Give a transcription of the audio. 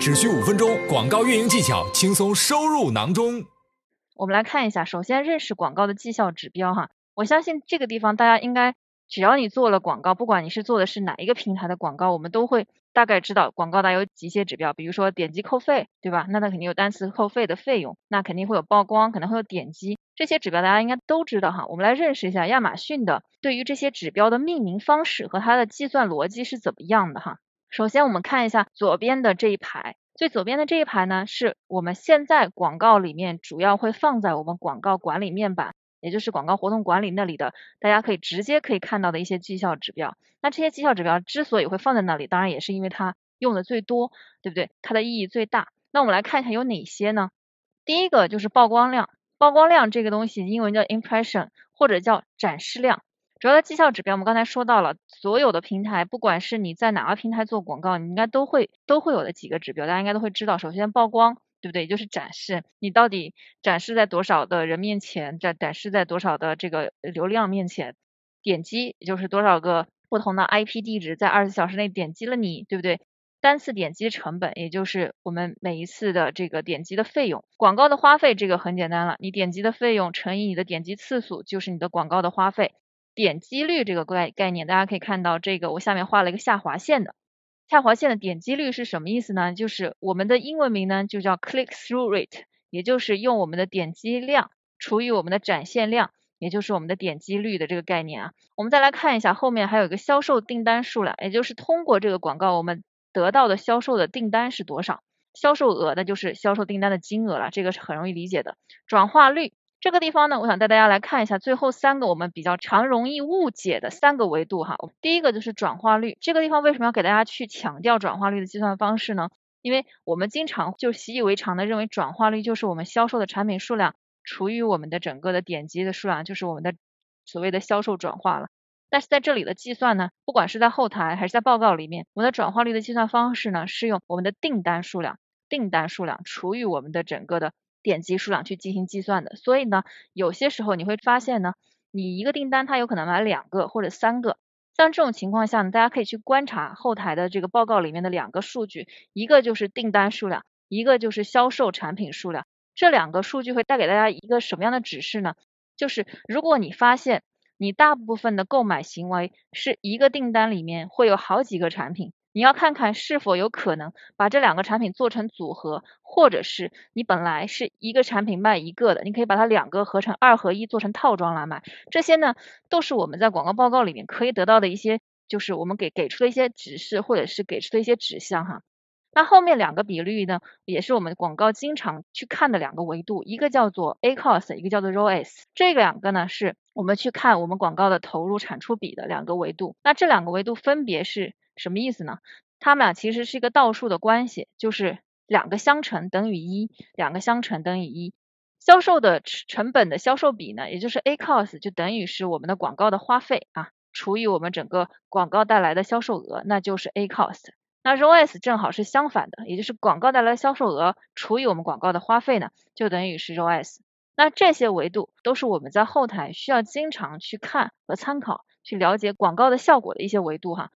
只需五分钟，广告运营技巧轻松收入囊中。我们来看一下，首先认识广告的绩效指标哈。我相信这个地方大家应该，只要你做了广告，不管你是做的是哪一个平台的广告，我们都会大概知道广告它有几些指标，比如说点击扣费，对吧？那它肯定有单次扣费的费用，那肯定会有曝光，可能会有点击，这些指标大家应该都知道哈。我们来认识一下亚马逊的对于这些指标的命名方式和它的计算逻辑是怎么样的哈。首先我们看一下左边的这一排，最左边的这一排呢，是我们现在广告里面主要会放在我们广告管理面板，也就是广告活动管理那里的，大家可以直接可以看到的一些绩效指标。那这些绩效指标之所以会放在那里，当然也是因为它用的最多，对不对？它的意义最大。那我们来看一下有哪些呢？第一个就是曝光量，曝光量这个东西英文叫 impression 或者叫展示量。主要的绩效指标，我们刚才说到了，所有的平台，不管是你在哪个平台做广告，你应该都会都会有的几个指标，大家应该都会知道。首先曝光，对不对？也就是展示你到底展示在多少的人面前，展展示在多少的这个流量面前。点击也就是多少个不同的 IP 地址在二十四小时内点击了你，对不对？单次点击成本，也就是我们每一次的这个点击的费用。广告的花费这个很简单了，你点击的费用乘以你的点击次数，就是你的广告的花费。点击率这个概概念，大家可以看到这个，我下面画了一个下划线的，下划线的点击率是什么意思呢？就是我们的英文名呢就叫 click through rate，也就是用我们的点击量除以我们的展现量，也就是我们的点击率的这个概念啊。我们再来看一下后面还有一个销售订单数量，也就是通过这个广告我们得到的销售的订单是多少，销售额那就是销售订单的金额了，这个是很容易理解的。转化率。这个地方呢，我想带大家来看一下最后三个我们比较常容易误解的三个维度哈。第一个就是转化率，这个地方为什么要给大家去强调转化率的计算方式呢？因为我们经常就习以为常的认为转化率就是我们销售的产品数量除以我们的整个的点击的数量，就是我们的所谓的销售转化了。但是在这里的计算呢，不管是在后台还是在报告里面，我们的转化率的计算方式呢，是用我们的订单数量，订单数量除以我们的整个的。点击数量去进行计算的，所以呢，有些时候你会发现呢，你一个订单它有可能买两个或者三个，像这种情况下呢，大家可以去观察后台的这个报告里面的两个数据，一个就是订单数量，一个就是销售产品数量，这两个数据会带给大家一个什么样的指示呢？就是如果你发现你大部分的购买行为是一个订单里面会有好几个产品。你要看看是否有可能把这两个产品做成组合，或者是你本来是一个产品卖一个的，你可以把它两个合成二合一做成套装来卖。这些呢，都是我们在广告报告里面可以得到的一些，就是我们给给出的一些指示，或者是给出的一些指向哈。那后面两个比率呢，也是我们广告经常去看的两个维度，一个叫做 ACOS，一个叫做 ROAS。这两个呢，是我们去看我们广告的投入产出比的两个维度。那这两个维度分别是。什么意思呢？它们俩其实是一个倒数的关系，就是两个相乘等于一，两个相乘等于一。销售的成本的销售比呢，也就是 A cost 就等于是我们的广告的花费啊，除以我们整个广告带来的销售额，那就是 A cost。那 ROAS 正好是相反的，也就是广告带来的销售额除以我们广告的花费呢，就等于是 ROAS。那这些维度都是我们在后台需要经常去看和参考。去了解广告的效果的一些维度哈，